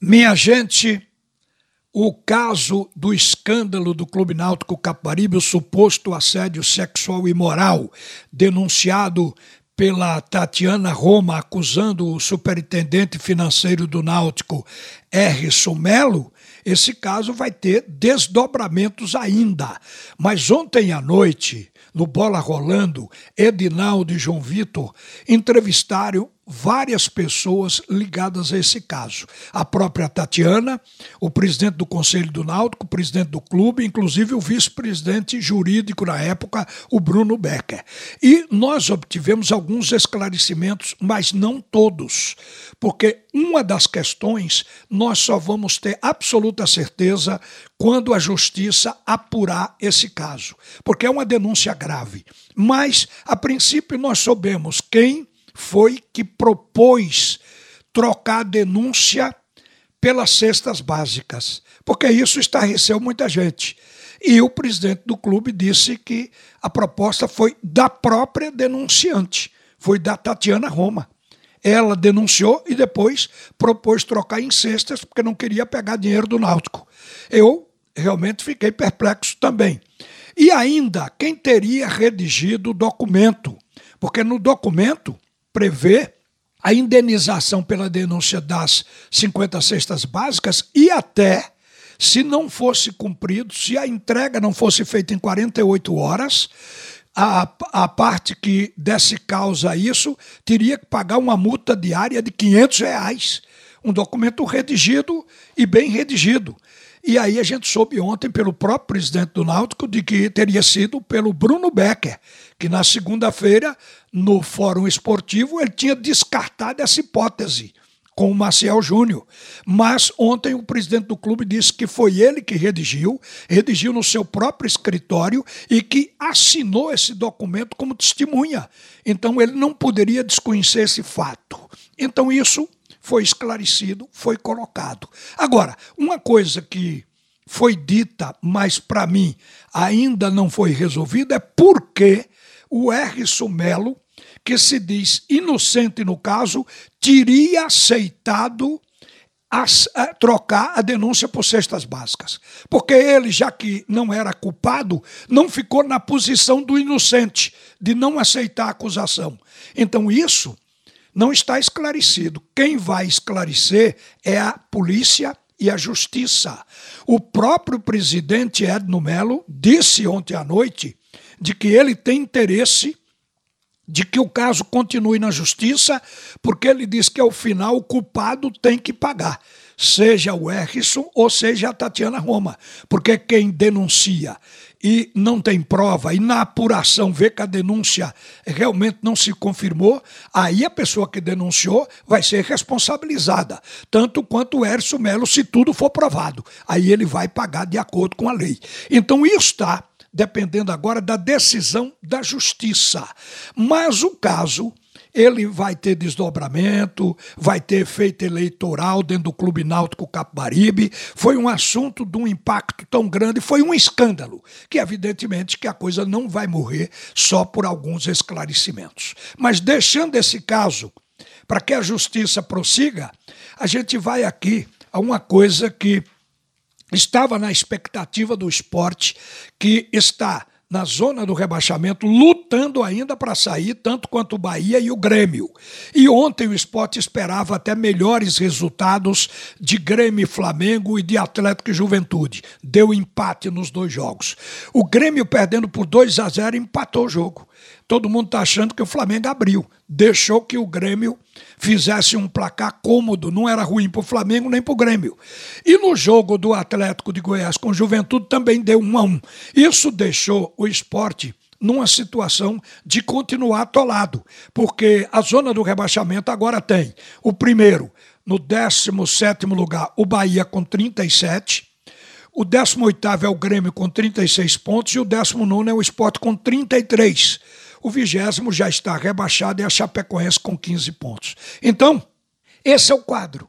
Minha gente, o caso do escândalo do Clube Náutico Caparibe, o suposto assédio sexual e moral, denunciado pela Tatiana Roma, acusando o superintendente financeiro do Náutico, R. Sumelo, esse caso vai ter desdobramentos ainda. Mas ontem à noite, no Bola Rolando, Edinaldo e João Vitor entrevistaram várias pessoas ligadas a esse caso. A própria Tatiana, o presidente do Conselho do Náutico, o presidente do clube, inclusive o vice-presidente jurídico na época, o Bruno Becker. E nós obtivemos alguns esclarecimentos, mas não todos, porque uma das questões nós só vamos ter absoluta certeza quando a justiça apurar esse caso, porque é uma denúncia grave. Mas, a princípio, nós soubemos quem foi que propôs trocar a denúncia pelas cestas básicas, porque isso estarreceu muita gente. E o presidente do clube disse que a proposta foi da própria denunciante, foi da Tatiana Roma. Ela denunciou e depois propôs trocar em cestas porque não queria pegar dinheiro do Náutico. Eu realmente fiquei perplexo também. E ainda, quem teria redigido o documento? Porque no documento prevê a indenização pela denúncia das 50 cestas básicas e até se não fosse cumprido, se a entrega não fosse feita em 48 horas, a, a parte que desse causa a isso teria que pagar uma multa diária de 500 reais. Um documento redigido e bem redigido. E aí a gente soube ontem pelo próprio presidente do Náutico de que teria sido pelo Bruno Becker, que na segunda-feira, no Fórum Esportivo, ele tinha descartado essa hipótese com o Maciel Júnior. Mas ontem o presidente do clube disse que foi ele que redigiu, redigiu no seu próprio escritório e que assinou esse documento como testemunha. Então ele não poderia desconhecer esse fato. Então isso foi esclarecido, foi colocado. Agora, uma coisa que foi dita, mas para mim ainda não foi resolvida, é por que o R. Sumelo, que se diz inocente no caso, teria aceitado a, trocar a denúncia por cestas básicas. Porque ele, já que não era culpado, não ficou na posição do inocente, de não aceitar a acusação. Então, isso não está esclarecido. Quem vai esclarecer é a polícia e a justiça. O próprio presidente Edno Melo disse ontem à noite de que ele tem interesse de que o caso continue na justiça, porque ele diz que ao final o culpado tem que pagar seja o Errisson ou seja a Tatiana Roma, porque quem denuncia e não tem prova e na apuração vê que a denúncia realmente não se confirmou, aí a pessoa que denunciou vai ser responsabilizada, tanto quanto o Erso Melo, se tudo for provado. Aí ele vai pagar de acordo com a lei. Então isso está dependendo agora da decisão da justiça. Mas o caso ele vai ter desdobramento, vai ter efeito eleitoral dentro do Clube Náutico Capibaribe. Foi um assunto de um impacto tão grande, foi um escândalo, que evidentemente que a coisa não vai morrer só por alguns esclarecimentos. Mas deixando esse caso para que a justiça prossiga, a gente vai aqui a uma coisa que estava na expectativa do esporte, que está na zona do rebaixamento, lutando ainda para sair, tanto quanto o Bahia e o Grêmio. E ontem o esporte esperava até melhores resultados de Grêmio e Flamengo e de Atlético e Juventude. Deu empate nos dois jogos. O Grêmio, perdendo por 2 a 0, empatou o jogo todo mundo está achando que o Flamengo abriu. Deixou que o Grêmio fizesse um placar cômodo. Não era ruim para o Flamengo nem para o Grêmio. E no jogo do Atlético de Goiás com Juventude também deu um a um. Isso deixou o esporte numa situação de continuar atolado, porque a zona do rebaixamento agora tem o primeiro, no 17 lugar, o Bahia com 37. O 18 é o Grêmio com 36 pontos e o 19 é o Esporte com 33. O vigésimo já está rebaixado e a Chapecoense com 15 pontos. Então, esse é o quadro.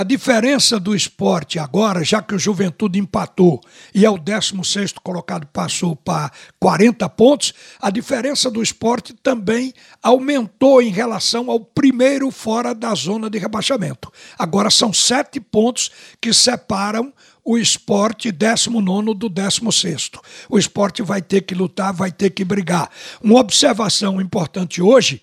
A diferença do esporte agora, já que o Juventude empatou e é o 16 colocado, passou para 40 pontos, a diferença do esporte também aumentou em relação ao primeiro fora da zona de rebaixamento. Agora são sete pontos que separam o esporte 19 do 16. O esporte vai ter que lutar, vai ter que brigar. Uma observação importante hoje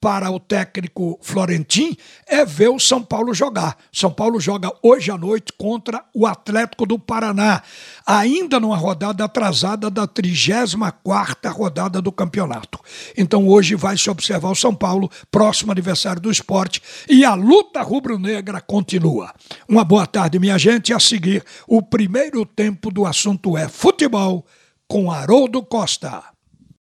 para o técnico Florentin é ver o São Paulo jogar. São Paulo joga hoje à noite contra o Atlético do Paraná, ainda numa rodada atrasada da 34ª rodada do campeonato. Então hoje vai se observar o São Paulo, próximo adversário do esporte, e a luta rubro-negra continua. Uma boa tarde, minha gente, a seguir o primeiro tempo do assunto é futebol com Haroldo Costa.